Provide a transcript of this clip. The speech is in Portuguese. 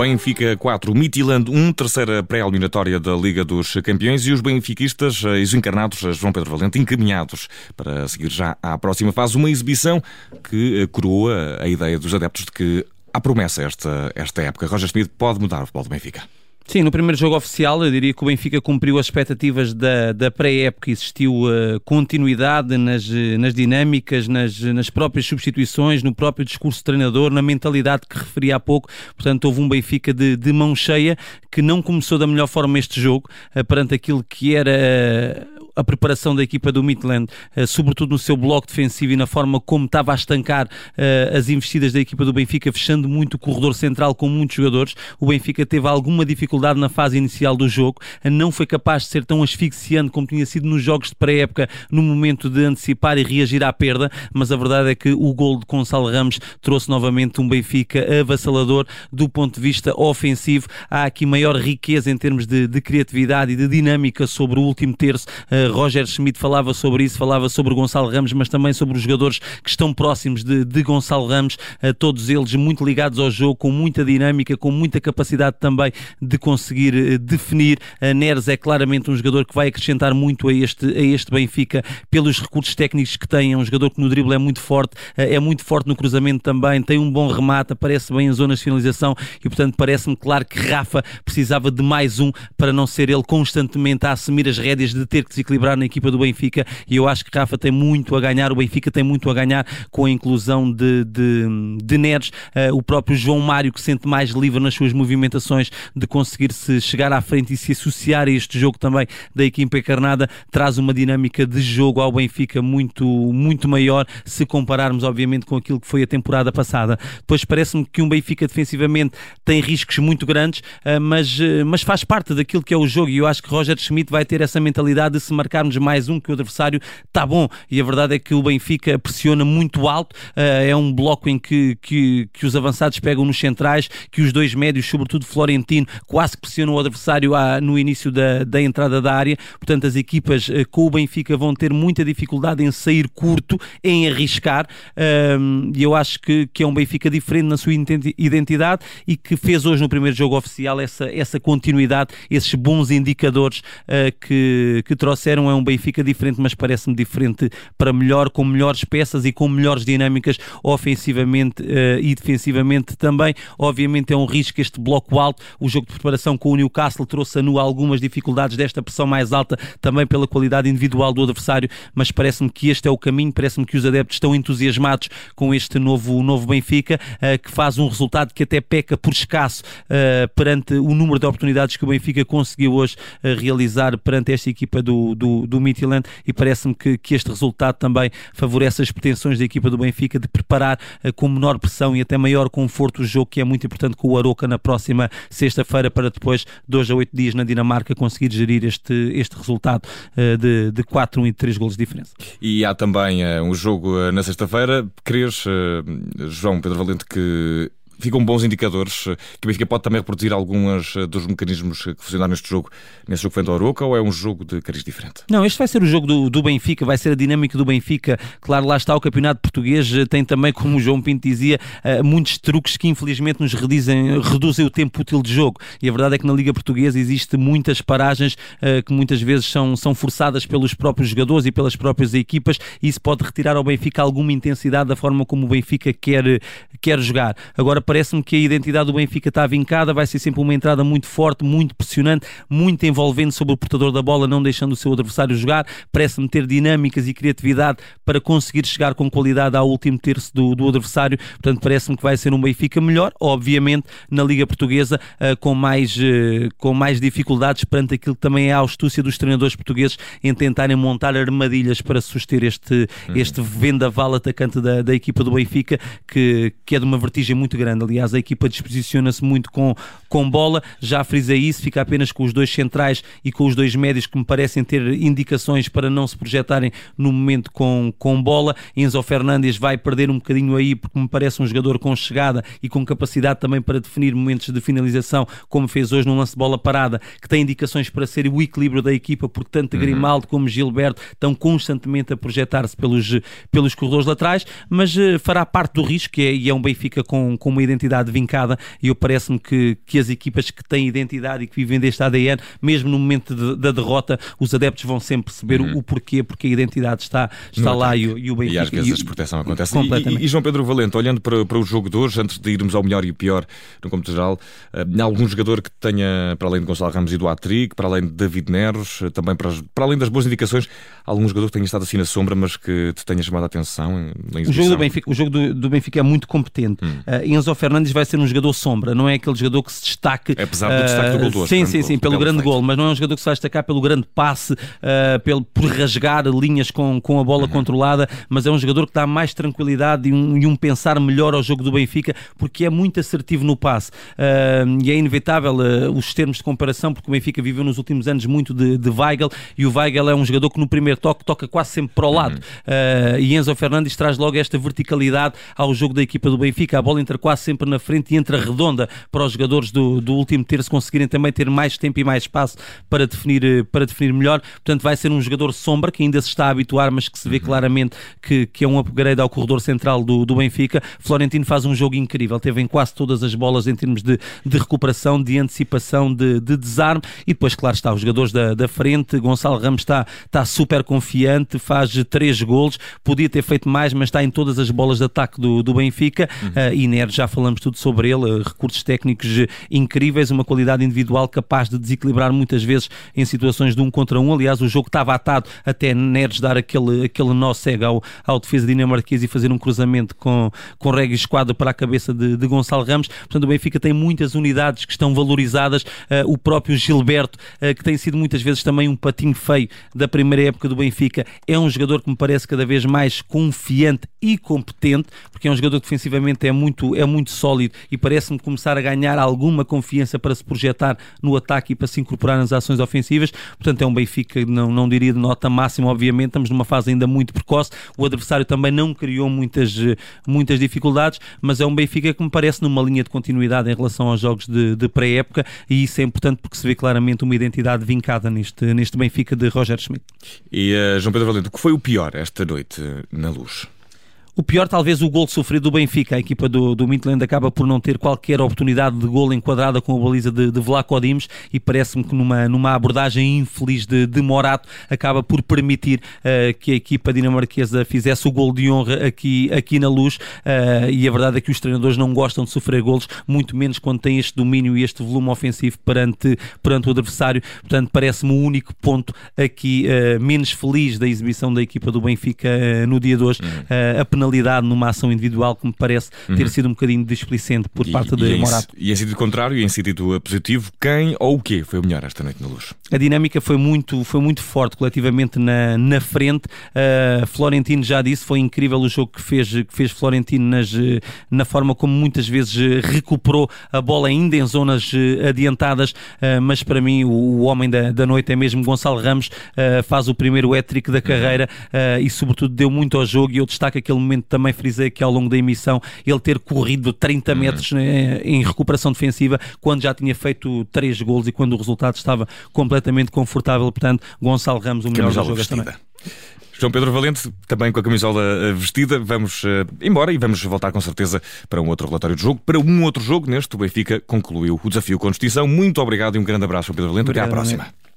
Benfica 4, Midtjylland 1, terceira pré-eliminatória da Liga dos Campeões e os benfiquistas e os encarnados João Pedro Valente encaminhados para seguir já à próxima fase, uma exibição que coroa a ideia dos adeptos de que há promessa esta, esta época. Roger Schmidt pode mudar o futebol do Benfica. Sim, no primeiro jogo oficial eu diria que o Benfica cumpriu as expectativas da, da pré-época, existiu uh, continuidade nas, nas dinâmicas, nas, nas próprias substituições, no próprio discurso do treinador, na mentalidade que referi há pouco, portanto houve um Benfica de, de mão cheia que não começou da melhor forma este jogo, uh, perante aquilo que era a preparação da equipa do Midland, uh, sobretudo no seu bloco defensivo e na forma como estava a estancar uh, as investidas da equipa do Benfica, fechando muito o corredor central com muitos jogadores. O Benfica teve alguma dificuldade na fase inicial do jogo, não foi capaz de ser tão asfixiante como tinha sido nos jogos de pré-época, no momento de antecipar e reagir à perda, mas a verdade é que o gol de Gonçalo Ramos trouxe novamente um Benfica avassalador do ponto de vista ofensivo. Há aqui maior riqueza em termos de, de criatividade e de dinâmica sobre o último terço. Roger Schmidt falava sobre isso, falava sobre Gonçalo Ramos, mas também sobre os jogadores que estão próximos de, de Gonçalo Ramos, todos eles muito ligados ao jogo, com muita dinâmica, com muita capacidade também de conseguir eh, definir. A Neres é claramente um jogador que vai acrescentar muito a este, a este Benfica pelos recursos técnicos que tem. É um jogador que no drible é muito forte, eh, é muito forte no cruzamento também, tem um bom remate, aparece bem em zonas de finalização e, portanto, parece-me claro que Rafa precisava de mais um para não ser ele constantemente a assumir as rédeas de ter que se equilibrar na equipa do Benfica e eu acho que Rafa tem muito a ganhar, o Benfica tem muito a ganhar com a inclusão de, de, de Neres, uh, o próprio João Mário que sente mais livre nas suas movimentações de conseguir se chegar à frente e se associar a este jogo também da equipa encarnada, traz uma dinâmica de jogo ao Benfica muito, muito maior se compararmos obviamente com aquilo que foi a temporada passada. Depois parece-me que um Benfica defensivamente tem riscos muito grandes, uh, mas, uh, mas faz parte daquilo que é o jogo e eu acho que Roger Schmidt vai ter essa mentalidade de se marcarmos mais um que o adversário está bom. E a verdade é que o Benfica pressiona muito alto, uh, é um bloco em que, que, que, os avançados pegam nos centrais, que os dois médios, sobretudo Florentino, quase que pressionam o adversário à, no início da, da entrada da área. Portanto, as equipas uh, com o Benfica vão ter muita dificuldade em sair curto, em arriscar. E eu acho que, que é um Benfica diferente na sua identidade e que fez hoje no primeiro jogo oficial essa, essa continuidade, esses bons indicadores que, que trouxeram. É um Benfica diferente, mas parece-me diferente para melhor, com melhores peças e com melhores dinâmicas ofensivamente uh, e defensivamente também. Obviamente é um risco este bloco alto. O jogo de preparação com o Newcastle trouxe a nu algumas dificuldades desta pressão mais alta, também pela qualidade individual do adversário, mas parece-me que este é o caminho, parece-me que os adeptos estão entusiasmados com este novo, novo Benfica, uh, que faz um resultado que até peca por escasso uh, perante o número de oportunidades que o Benfica conseguiu hoje realizar perante esta equipa do, do, do Midtjylland e parece-me que, que este resultado também favorece as pretensões da equipa do Benfica de preparar uh, com menor pressão e até maior conforto o jogo que é muito importante com o Aroca na próxima sexta-feira para depois, dois a oito dias na Dinamarca, conseguir gerir este, este resultado uh, de, de 4-1 e 3 golos de diferença. E há também uh, um jogo na sexta-feira. Queres, João Pedro Valente, que ficam bons indicadores que o Benfica pode também reproduzir alguns eh, dos mecanismos que funcionaram neste jogo, nesse jogo frente ao Aroca, ou é um jogo de cariz diferente? Não, este vai ser o jogo do, do Benfica, vai ser a dinâmica do Benfica. Claro, lá está o campeonato português, eh, tem também, como o João Pinto dizia, eh, muitos truques que infelizmente nos reduzem, reduzem o tempo útil de jogo. E a verdade é que na Liga Portuguesa existe muitas paragens que muitas vezes são, são forçadas pelos próprios jogadores e pelas próprias equipas, e isso pode retirar ao Benfica alguma intensidade da forma como o Benfica quer, quer jogar. Agora, parece-me que a identidade do Benfica está vincada, vai ser sempre uma entrada muito forte, muito pressionante, muito envolvente sobre o portador da bola, não deixando o seu adversário jogar. Parece-me ter dinâmicas e criatividade para conseguir chegar com qualidade ao último terço do, do adversário. Portanto, parece-me que vai ser um Benfica melhor, obviamente, na Liga Portuguesa, uh, com, mais, uh, com mais dificuldades perante aquilo que também é a astúcia dos treinadores portugueses em tentarem montar armadilhas para suster este, uhum. este vendaval atacante da, da equipa do Benfica, que, que é de uma vertigem muito grande. Aliás, a equipa disposiciona-se muito com, com bola. Já frisei isso, fica apenas com os dois centrais e com os dois médios que me parecem ter indicações para não se projetarem no momento com, com bola. Enzo Fernandes vai perder um bocadinho aí porque me parece um jogador com chegada e com capacidade também para definir momentos de finalização, como fez hoje num lance de bola parada, que tem indicações para ser o equilíbrio da equipa, porque tanto uhum. Grimaldo como Gilberto estão constantemente a projetar-se pelos, pelos corredores laterais, mas uh, fará parte do risco, que é, e é um Benfica com, com uma uma identidade vincada e eu parece-me que, que as equipas que têm identidade e que vivem deste ADN, mesmo no momento de, da derrota, os adeptos vão sempre perceber uhum. o, porquê, porque a identidade está, está lá e, e, o Benfica. E às vezes a desproteção acontece. E, e, João Pedro Valente, olhando para, para o jogo de hoje, antes de irmos ao melhor e o pior no cômputo geral, uh, algum jogador que tenha, para além de Gonçalo Ramos e do Atric, para além de David Neros, uh, também para, para além das boas indicações, algum jogador que tenha estado assim na sombra, mas que te tenha chamado a atenção o jogo do Benfica, o jogo do, do Benfica é muito competente. Hum. Uh, Enzo Fernandes vai ser um jogador sombra, não é aquele jogador que se destaque. Apesar do destaque do gol do Sim, sim, sim, pelo grande gol, mas não é um jogador que se vai destacar pelo grande passe, pelo, por rasgar linhas com, com a bola uhum. controlada, mas é um jogador que dá mais tranquilidade e um, e um pensar melhor ao jogo do Benfica, porque é muito assertivo no passe. Uh, e é inevitável uh, os termos de comparação, porque o Benfica viveu nos últimos anos muito de, de Weigl, e o Weigl é um jogador que no primeiro toque toca quase sempre para o lado. Uhum. Uh, e Enzo Fernandes traz logo esta verticalidade ao jogo da equipa do Benfica. A bola entra quase sempre na frente e entra redonda para os jogadores do, do último terço conseguirem também ter mais tempo e mais espaço para definir, para definir melhor. Portanto, vai ser um jogador sombra que ainda se está a habituar, mas que se vê uhum. claramente que, que é um upgrade ao corredor central do, do Benfica. Florentino faz um jogo incrível, teve em quase todas as bolas em termos de, de recuperação, de antecipação, de, de desarme e depois, claro, está os jogadores da, da frente. Gonçalo Ramos está, está super confiante, faz três golos, podia ter feito mais, mas está em todas as bolas de ataque do, do Benfica. Uhum. Uh, já falamos tudo sobre ele, recursos técnicos incríveis, uma qualidade individual capaz de desequilibrar muitas vezes em situações de um contra um. Aliás, o jogo estava atado até Neres dar aquele, aquele nó cego ao, ao defesa dinamarquês e fazer um cruzamento com, com Regis Esquadra para a cabeça de, de Gonçalo Ramos. Portanto, o Benfica tem muitas unidades que estão valorizadas. Uh, o próprio Gilberto, uh, que tem sido muitas vezes também um patinho feio da primeira época do Benfica, é um jogador que me parece cada vez mais confiante e competente, porque é um jogador que defensivamente é muito, é muito sólido e parece-me começar a ganhar alguma confiança para se projetar no ataque e para se incorporar nas ações ofensivas. Portanto, é um Benfica, não, não diria de nota máxima, obviamente, estamos numa fase ainda muito precoce. O adversário também não criou muitas, muitas dificuldades, mas é um Benfica que me parece numa linha de continuidade em relação aos jogos de, de pré-época e isso é importante porque se vê claramente uma identidade vincada neste, neste Benfica de Roger Schmidt. E uh, João Pedro Valente, o que foi o pior esta noite na luz? O pior, talvez, o gol sofrido do Benfica. A equipa do, do Midland acaba por não ter qualquer oportunidade de gol enquadrada com a baliza de, de Vlaco Dimos e parece-me que numa, numa abordagem infeliz de, de Morato acaba por permitir uh, que a equipa dinamarquesa fizesse o gol de honra aqui, aqui na luz. Uh, e a verdade é que os treinadores não gostam de sofrer golos, muito menos quando têm este domínio e este volume ofensivo perante, perante o adversário. Portanto, parece-me o único ponto aqui uh, menos feliz da exibição da equipa do Benfica no dia de hoje. Uhum. a penalidade numa ação individual que me parece ter uhum. sido um bocadinho displicente por e, parte de Morato. E em sentido contrário, e em sentido positivo, quem ou o quê foi o melhor esta noite na luz? A dinâmica foi muito, foi muito forte coletivamente na, na frente. Uh, Florentino já disse, foi incrível o jogo que fez, que fez Florentino nas, na forma como muitas vezes recuperou a bola ainda em zonas uh, adiantadas, uh, mas para mim o, o, homem da, da noite é mesmo Gonçalo Ramos, uh, faz o primeiro hat-trick da uhum. carreira e sobretudo deu muito ao jogo e eu destaco aquele momento também frisei que ao longo da emissão ele ter corrido 30 uhum. metros né, em recuperação defensiva quando já tinha feito 3 gols e quando o resultado estava completamente confortável. Portanto, Gonçalo Ramos, o melhor jogo também. João Pedro Valente, também com a camisola eh, vestida, vamos uh, embora e vamos voltar com certeza para um outro relatório de jogo. Para um outro jogo, neste, o Benfica concluiu o desafio com distinção. Muito obrigado e um grande abraço, João Pedro Valente. Obrigado, Até à próxima.